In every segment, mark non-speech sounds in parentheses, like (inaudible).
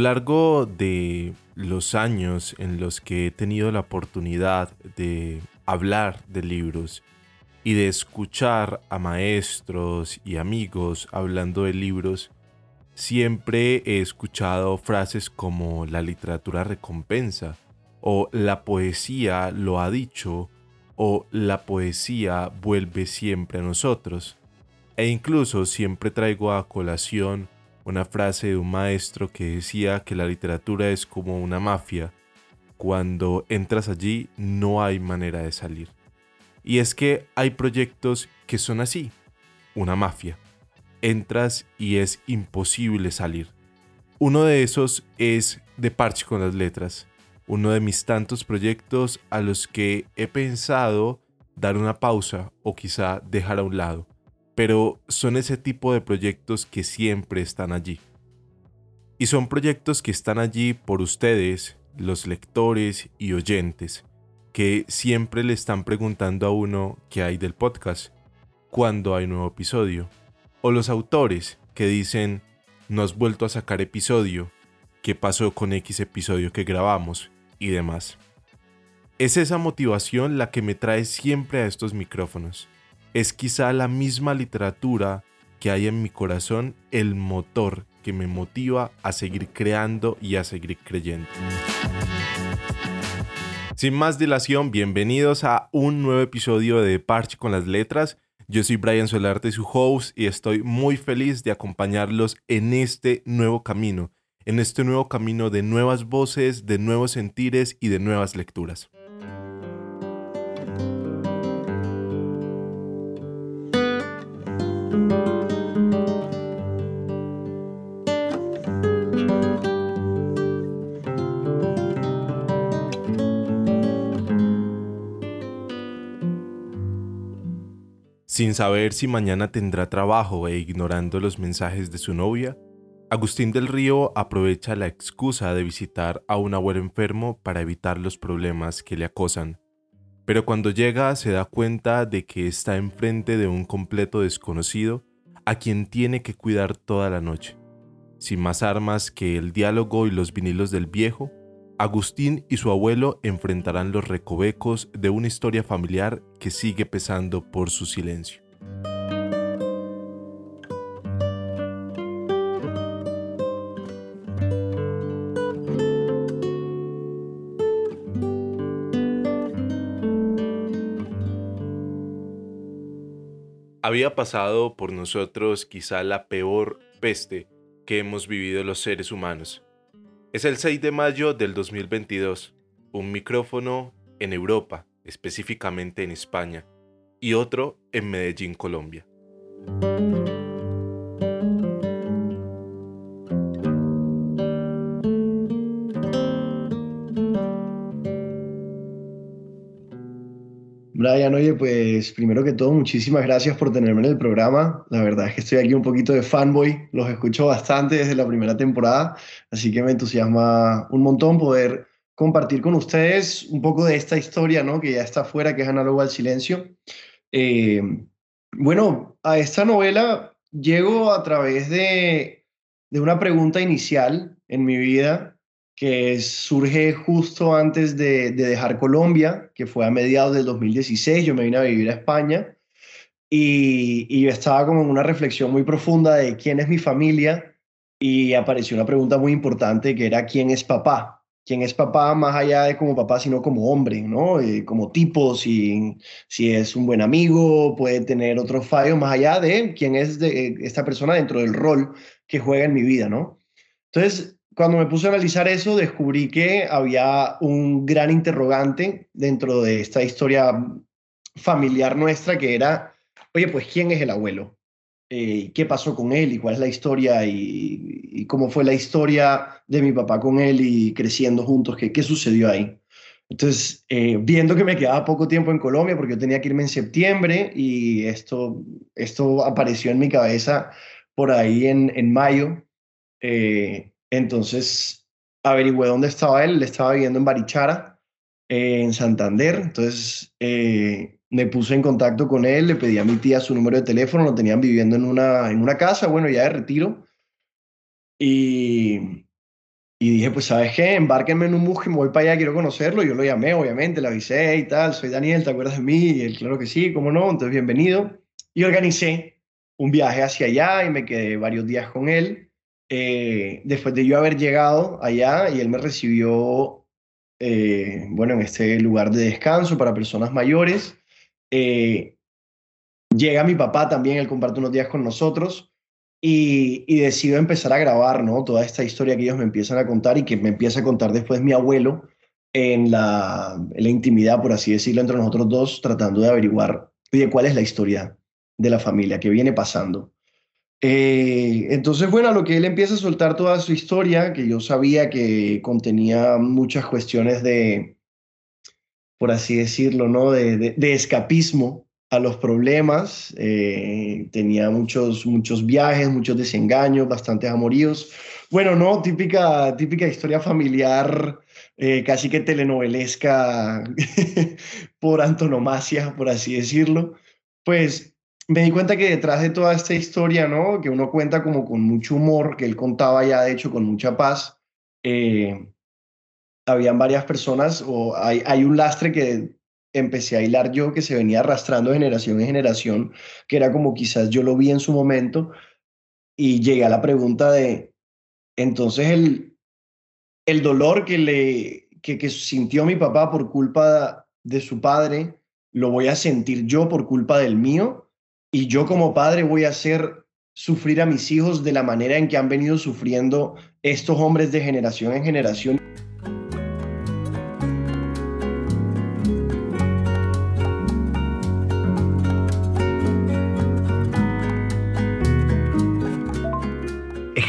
Lo largo de los años en los que he tenido la oportunidad de hablar de libros y de escuchar a maestros y amigos hablando de libros, siempre he escuchado frases como la literatura recompensa o la poesía lo ha dicho o la poesía vuelve siempre a nosotros. E incluso siempre traigo a colación una frase de un maestro que decía que la literatura es como una mafia. Cuando entras allí no hay manera de salir. Y es que hay proyectos que son así, una mafia. Entras y es imposible salir. Uno de esos es De Parche con las Letras, uno de mis tantos proyectos a los que he pensado dar una pausa o quizá dejar a un lado pero son ese tipo de proyectos que siempre están allí. Y son proyectos que están allí por ustedes, los lectores y oyentes, que siempre le están preguntando a uno qué hay del podcast, cuándo hay nuevo episodio, o los autores que dicen, no has vuelto a sacar episodio, qué pasó con X episodio que grabamos y demás. Es esa motivación la que me trae siempre a estos micrófonos es quizá la misma literatura que hay en mi corazón el motor que me motiva a seguir creando y a seguir creyendo. Sin más dilación, bienvenidos a un nuevo episodio de Parche con las Letras. Yo soy Brian Solarte, su host, y estoy muy feliz de acompañarlos en este nuevo camino, en este nuevo camino de nuevas voces, de nuevos sentires y de nuevas lecturas. Sin saber si mañana tendrá trabajo e ignorando los mensajes de su novia, Agustín del Río aprovecha la excusa de visitar a un abuelo enfermo para evitar los problemas que le acosan. Pero cuando llega se da cuenta de que está enfrente de un completo desconocido a quien tiene que cuidar toda la noche. Sin más armas que el diálogo y los vinilos del viejo, Agustín y su abuelo enfrentarán los recovecos de una historia familiar que sigue pesando por su silencio. Había pasado por nosotros quizá la peor peste que hemos vivido los seres humanos. Es el 6 de mayo del 2022, un micrófono en Europa, específicamente en España, y otro en Medellín, Colombia. Brian, oye, pues primero que todo, muchísimas gracias por tenerme en el programa. La verdad es que estoy aquí un poquito de fanboy, los escucho bastante desde la primera temporada, así que me entusiasma un montón poder compartir con ustedes un poco de esta historia, ¿no? Que ya está afuera, que es análogo al silencio. Eh, bueno, a esta novela llego a través de, de una pregunta inicial en mi vida que surge justo antes de, dejar Colombia, que fue a mediados del 2016, yo me vine a vivir a España y, y estaba como en una reflexión muy profunda de quién es mi familia y apareció una pregunta muy importante que era quién es papá. ¿Quién es papá más allá de como papá, sino como hombre, ¿no? Eh, como tipo, si, si es un buen amigo, puede tener otros fallos más allá de quién es de esta persona dentro del rol que juega en mi vida, ¿no? Entonces, cuando me puse a analizar eso, descubrí que había un gran interrogante dentro de esta historia familiar nuestra, que era, oye, pues, ¿quién es el abuelo? Eh, ¿Qué pasó con él y cuál es la historia y, cómo fue la historia de mi papá con él y creciendo juntos? ¿Qué, sucedió ahí? Entonces, eh, viendo que me quedaba poco tiempo en Colombia, porque yo tenía que irme en septiembre y esto, esto apareció en mi cabeza por ahí en, en mayo, eh, entonces averigüé dónde estaba él, él estaba viviendo en Barichara, en Santander. Entonces me puse en contacto con él, le pedí a mi tía su número de teléfono, lo tenían viviendo en una, en una casa, bueno, ya de retiro. Y, Y dije, pues, ¿sabes qué? Embárquenme en un bus que me voy para allá, quiero conocerlo. Yo lo llamé, obviamente, le avisé y tal. Soy Daniel, ¿te acuerdas de mí? Y él, claro que sí, ¿cómo no? Entonces, bienvenido. Y organicé un viaje hacia allá y me quedé varios días con él. Eh, después de yo haber llegado allá y él me recibió, eh, bueno, en este lugar de descanso para personas mayores. Eh, llega mi papá también, él comparte unos días con nosotros y, decido empezar a grabar, ¿no? Toda esta historia que ellos me empiezan a contar y que me empieza a contar después mi abuelo en la, la intimidad, por así decirlo, entre nosotros dos, tratando de averiguar, oye, ¿cuál es la historia de la familia? ¿Qué viene pasando? Eh, entonces, bueno, a lo que él empieza a soltar toda su historia, que yo sabía que contenía muchas cuestiones de, por así decirlo, ¿no? de, de escapismo, a los problemas, eh, tenía muchos, muchos viajes, muchos desengaños, bastantes amoríos. Bueno, no, típica, típica historia familiar, eh, casi que telenovelesca (laughs) por antonomasia, por así decirlo. Pues me di cuenta que detrás de toda esta historia, ¿no? Que uno cuenta como con mucho humor, que él contaba ya de hecho con mucha paz, eh, habían varias personas o hay, hay un lastre que empecé a hilar yo que se venía arrastrando generación en generación, que era como quizás yo lo vi en su momento, y llegué a la pregunta de, entonces el, el dolor que, le, que, que sintió mi papá por culpa de su padre, lo voy a sentir yo por culpa del mío, y yo como padre voy a hacer sufrir a mis hijos de la manera en que han venido sufriendo estos hombres de generación en generación.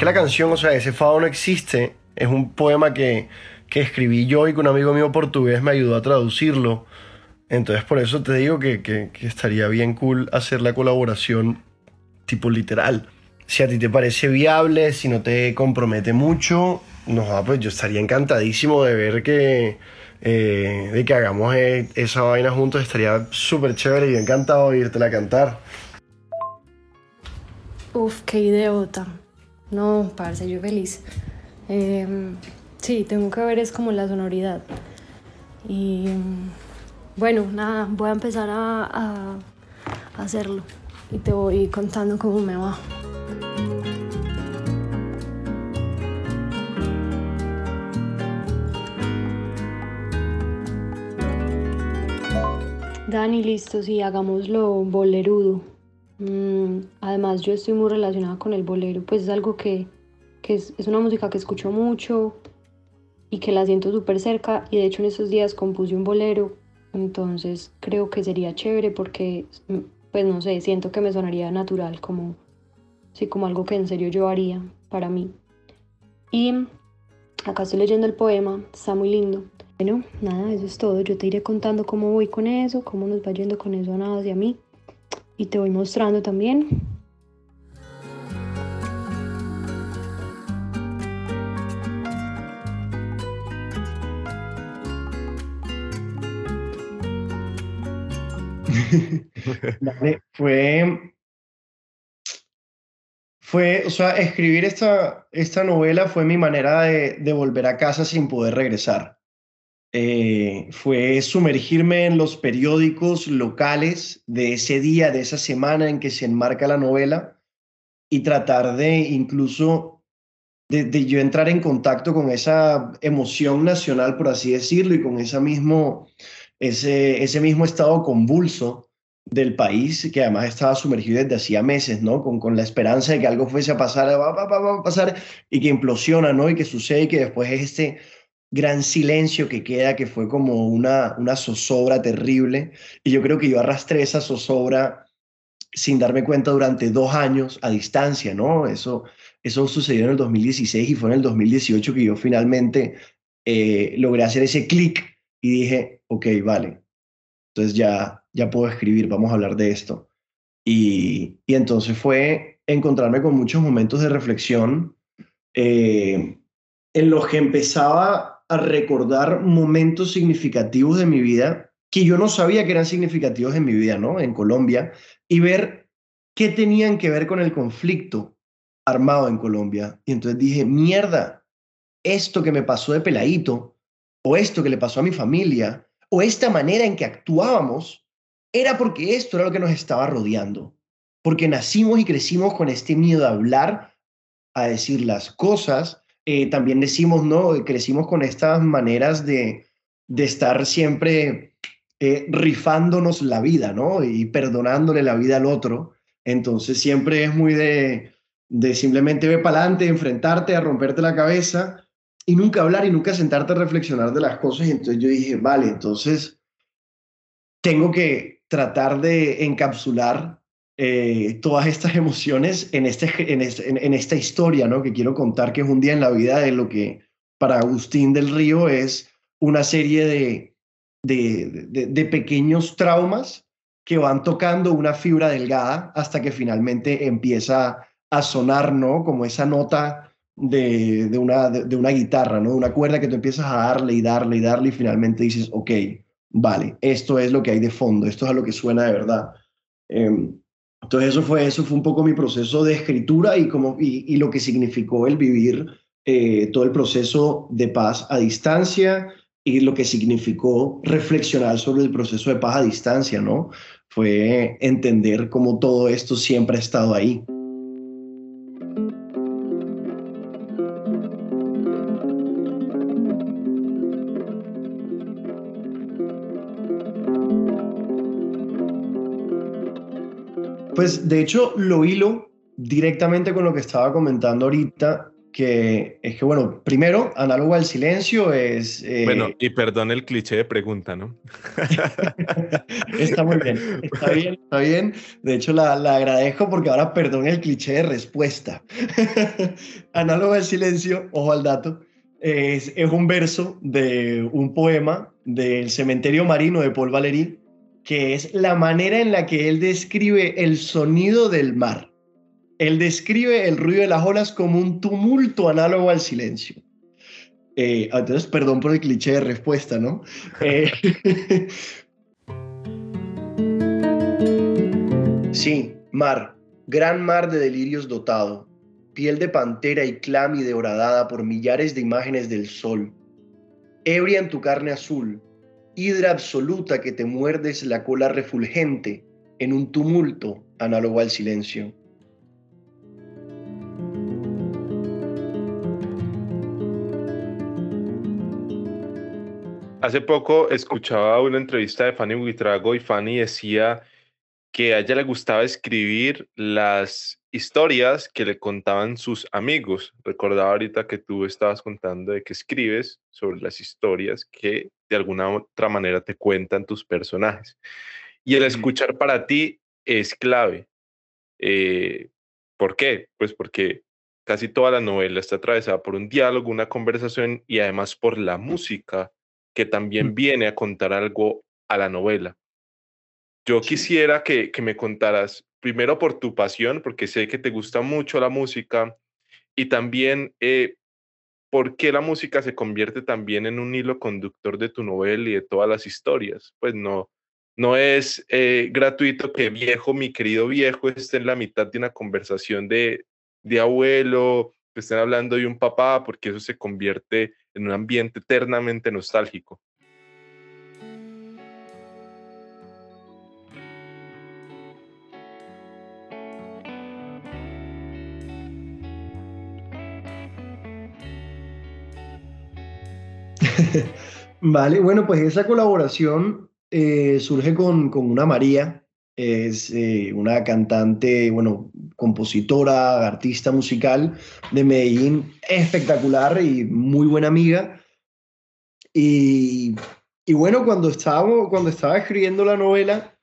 La canción, o sea, ese fado no existe, es un poema que, que escribí yo y que un amigo mío portugués me ayudó a traducirlo. Entonces por eso te digo que, que, estaría bien cool hacer la colaboración tipo literal. Si a ti te parece viable, si no te compromete mucho, no, pues yo estaría encantadísimo de ver que, eh, de que hagamos e, esa vaina juntos. Estaría súper chévere y encantado de a cantar. Uf, qué idiota. No, parce, yo feliz. Em, sí, tengo que ver es como la sonoridad. Y bueno, nada, voy a empezar a, a, hacerlo y te voy contando cómo me va. Dani, listo, sí, hagámoslo bolerudo. Mm, además, yo estoy muy relacionada con el bolero, pues es algo que, es, una música que escucho mucho y que la siento súper cerca y de hecho en estos días compuse un bolero, entonces creo que sería chévere porque, mm, pues no sé, siento que me sonaría natural, como, sí, como algo que en serio yo haría para mí. Y acá estoy leyendo el poema, está muy lindo. Bueno, nada, eso es todo. Yo te iré contando cómo voy con eso, cómo nos va yendo con eso a nada hacia mí y te voy mostrando también. (laughs) fue, fue, o sea, escribir esta, esta novela fue mi manera de volver a casa sin poder regresar. Eh, fue sumergirme en los periódicos locales de ese día, de esa semana en que se enmarca la novela y tratar de incluso de, yo entrar en contacto con esa emoción nacional, por así decirlo, y con esa mismo, ese, ese mismo estado convulso del país, que además estaba sumergido desde hacía meses, ¿no? Con, con la esperanza de que algo fuese a pasar, va, va, a pasar, y que implosiona, ¿no? Y que sucede y que después es este gran silencio que queda, que fue como una, una zozobra terrible. Y yo creo que yo arrastré esa zozobra sin darme cuenta durante dos años a distancia, ¿no? Eso, eso sucedió en el 2016 y fue en el 2018 que yo finalmente eh, logré hacer ese clic y dije, ok, vale, entonces ya, ya puedo escribir, vamos a hablar de esto. Y, y entonces fue encontrarme con muchos momentos de reflexión eh, en los que empezaba a recordar momentos significativos de mi vida que yo no sabía que eran significativos en mi vida, ¿no? En Colombia, y ver qué tenían que ver con el conflicto armado en Colombia. Y entonces dije, mierda, esto que me pasó de peladito, o esto que le pasó a mi familia, o esta manera en que actuábamos, era porque esto era lo que nos estaba rodeando. Porque nacimos y crecimos con este miedo a hablar, a decir las cosas. Eh, también decimos, ¿no? Crecimos con estas maneras de, de estar siempre eh, rifándonos la vida, ¿no? Y perdonándole la vida al otro. Entonces siempre es muy de, de simplemente ver para adelante, enfrentarte, a romperte la cabeza y nunca hablar y nunca sentarte a reflexionar de las cosas. Entonces yo dije, vale, entonces tengo que tratar de encapsular eh, todas estas emociones en, este, en, esta historia, ¿no? Que quiero contar, que es un día en la vida de lo que para Agustín del Río es una serie de, de, pequeños traumas que van tocando una fibra delgada hasta que finalmente empieza a sonar, ¿no? Como esa nota de, de una, de, una guitarra, ¿no? Una cuerda que tú empiezas a darle y darle y darle y finalmente dices, ok, vale, esto es lo que hay de fondo, esto es a lo que suena de verdad. Em, entonces eso fue, eso fue un poco mi proceso de escritura y, como, y, lo que significó el vivir eh, todo el proceso de paz a distancia y lo que significó reflexionar sobre el proceso de paz a distancia, ¿no? Fue entender cómo todo esto siempre ha estado ahí. Pues de hecho lo hilo directamente con lo que estaba comentando ahorita, que es que, bueno, primero, análogo al silencio es... Eh, bueno, y perdón el cliché de pregunta, ¿no? (laughs) está muy bien, está bien, está bien. De hecho, la, la agradezco porque ahora perdón el cliché de respuesta. (laughs) análogo al silencio, ojo al dato, es, es un verso de un poema del Cementerio Marino de Paul Valéry que es la manera en la que él describe el sonido del mar. Él describe el ruido de las olas como un tumulto análogo al silencio. Eh, entonces, perdón por el cliché de respuesta, ¿no? (laughs) Eh, (laughs) sí, mar, gran mar de delirios dotado, piel de pantera y clámide horadada por millares de imágenes del sol, ebria en tu carne azul, hidra absoluta que te muerdes la cola refulgente en un tumulto análogo al silencio. Hace poco escuchaba una entrevista de Fanny Buitrago y Fanny decía que a ella le gustaba escribir las historias que le contaban sus amigos. Recordaba ahorita que tú estabas contando de que escribes sobre las historias que de alguna otra manera te cuentan tus personajes. Y el escuchar para ti es clave. Eh, ¿Por qué? Pues porque casi toda la novela está atravesada por un diálogo, una conversación y además por la música que también viene a contar algo a la novela. Yo quisiera que, que me contaras, primero por tu pasión, porque sé que te gusta mucho la música, y también eh, por qué la música se convierte también en un hilo conductor de tu novela y de todas las historias. Pues no, no es eh, gratuito que viejo, mi querido viejo, esté en la mitad de una conversación de, de abuelo, que estén hablando de un papá, porque eso se convierte en un ambiente eternamente nostálgico. (laughs) vale, bueno, pues esa colaboración eh, surge con, con, una María, es eh, una cantante, bueno, compositora, artista musical de Medellín, espectacular y muy buena amiga. Y, y bueno, cuando, estábamos, cuando estaba escribiendo la novela,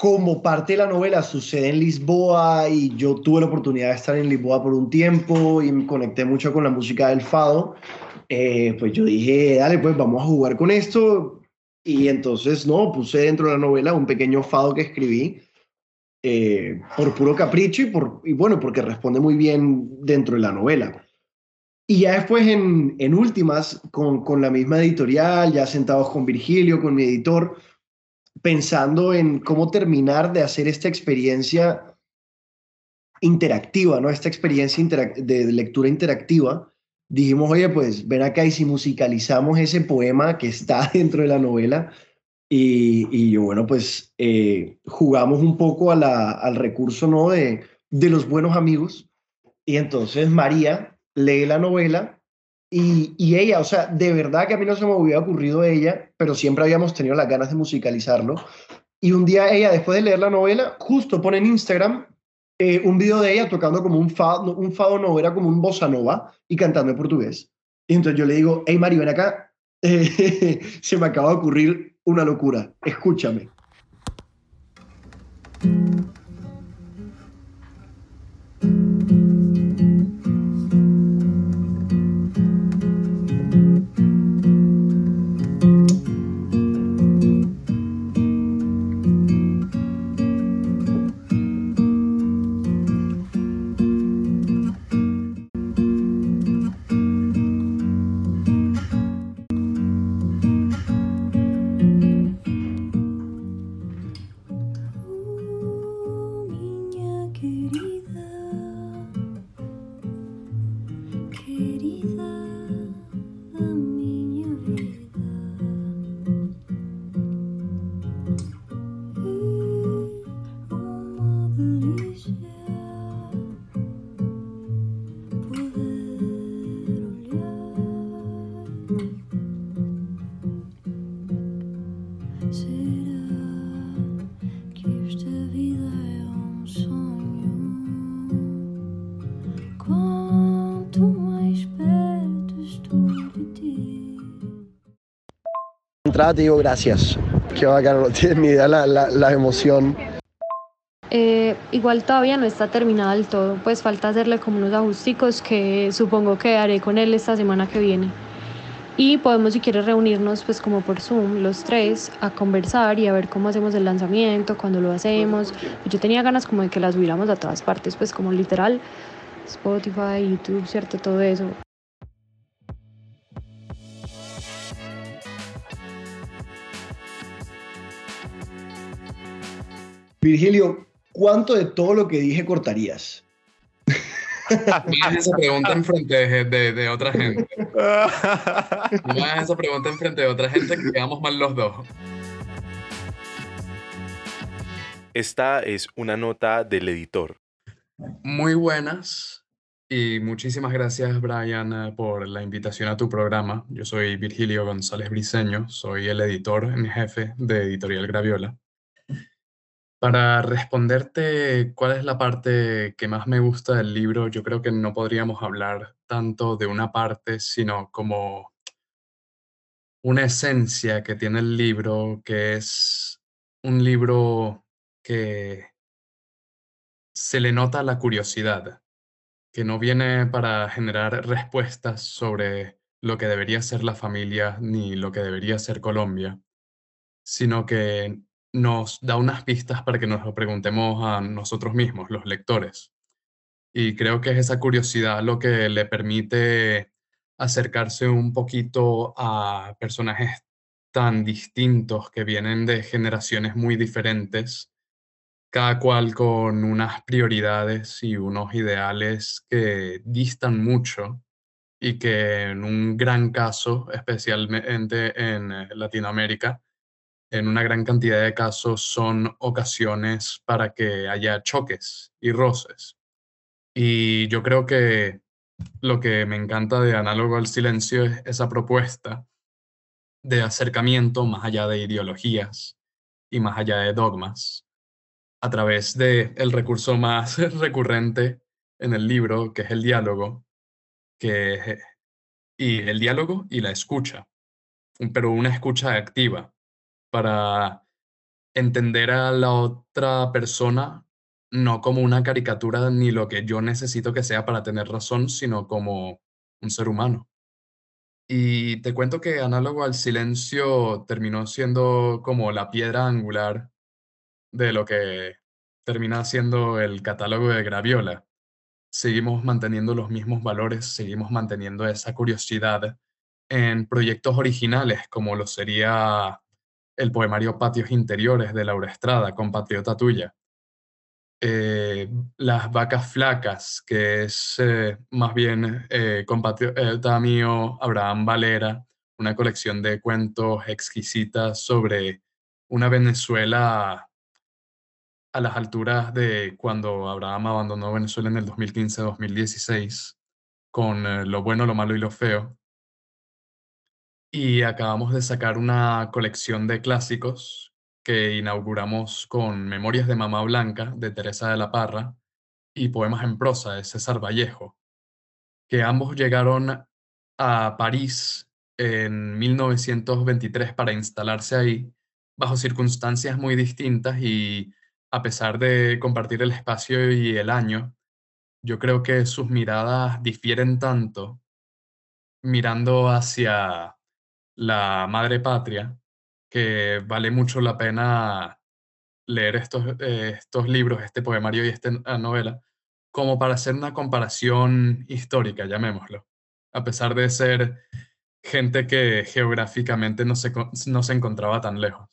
como parte de la novela sucede en Lisboa y yo tuve la oportunidad de estar en Lisboa por un tiempo y me conecté mucho con la música del fado. Eh, pues yo dije, dale, pues vamos a jugar con esto. Y entonces, no, puse dentro de la novela un pequeño fado que escribí eh, por puro capricho y, por, bueno, porque responde muy bien dentro de la novela. Y ya después, en, en últimas, con, con la misma editorial, ya sentados con Virgilio, con mi editor, pensando en cómo terminar de hacer esta experiencia interactiva, ¿no? Esta experiencia de lectura interactiva dijimos, oye, pues ven acá y si musicalizamos ese poema que está (laughs) dentro de la novela. Y, y bueno, pues eh, jugamos un poco al recurso ¿no? de, de los buenos amigos. Y entonces María lee la novela y, y, ella, o sea, de verdad que a mí no se me hubiera ocurrido ella, pero siempre habíamos tenido las ganas de musicalizarlo. Y un día ella, después de leer la novela, justo pone en Instagram eh, un video de ella tocando como un fado, un fado no, era como un bossa nova y cantando en portugués. Y entonces yo le digo, hey Mari, ven acá, (laughs) se me acaba de ocurrir una locura, escúchame. Te digo gracias. Qué bacano, (laughs) no tienes ni idea la, la, emoción. Eh, igual todavía no está terminada del todo, pues falta hacerle como unos ajusticos que supongo que haré con él esta semana que viene. Y podemos si quieres reunirnos pues como por Zoom los tres a conversar y a ver cómo hacemos el lanzamiento, cuándo lo hacemos. Yo tenía ganas como de que la subiéramos a todas partes, pues como literal Spotify, YouTube, cierto, todo eso. Virgilio, ¿cuánto de todo lo que dije cortarías? Me hagas esa pregunta enfrente de, de, otra gente. Me hagas esa pregunta enfrente de otra gente que quedamos mal los dos. Esta es una nota del editor. Muy buenas y muchísimas gracias Brian por la invitación a tu programa. Yo soy Virgilio González Briceño, soy el editor en jefe de Editorial Graviola. Para responderte cuál es la parte que más me gusta del libro, yo creo que no podríamos hablar tanto de una parte, sino como una esencia que tiene el libro, que es un libro que se le nota la curiosidad, que no viene para generar respuestas sobre lo que debería ser la familia ni lo que debería ser Colombia, sino que nos da unas pistas para que nos lo preguntemos a nosotros mismos, los lectores. Y creo que es esa curiosidad lo que le permite acercarse un poquito a personajes tan distintos que vienen de generaciones muy diferentes, cada cual con unas prioridades y unos ideales que distan mucho y que en un gran caso, especialmente en eh, Latinoamérica, en una gran cantidad de casos son ocasiones para que haya choques y roces. Y yo creo que lo que me encanta de Análogo al Silencio es esa propuesta de acercamiento más allá de ideologías y más allá de dogmas, a través del el recurso más (laughs) recurrente en el libro, que es el diálogo, que, y el diálogo y la escucha, pero una escucha activa, para entender a la otra persona no como una caricatura ni lo que yo necesito que sea para tener razón, sino como un ser humano. Y te cuento que análogo al silencio terminó siendo como la piedra angular de lo que termina siendo el catálogo de Graviola. Seguimos manteniendo los mismos valores, seguimos manteniendo esa curiosidad en proyectos originales como lo sería el poemario Patios Interiores de Laura Estrada, compatriota tuya. eh, Las vacas flacas, que es eh, más bien eh, compatriota mío Abraham Valera, una colección de cuentos exquisitas sobre una Venezuela a las alturas de cuando Abraham abandonó Venezuela en el 2015-2016, con lo bueno, lo malo y lo feo. Y acabamos de sacar una colección de clásicos que inauguramos con Memorias de Mamá Blanca de Teresa de la Parra y Poemas en prosa de César Vallejo, que ambos llegaron a París en 1923 para instalarse ahí bajo circunstancias muy distintas y a pesar de compartir el espacio y el año, yo creo que sus miradas difieren tanto mirando hacia la madre patria que vale mucho la pena leer estos, eh, estos libros, este poemario y esta novela, como para hacer una comparación histórica, llamémoslo, a pesar de ser gente que geográficamente no se, no se encontraba tan lejos.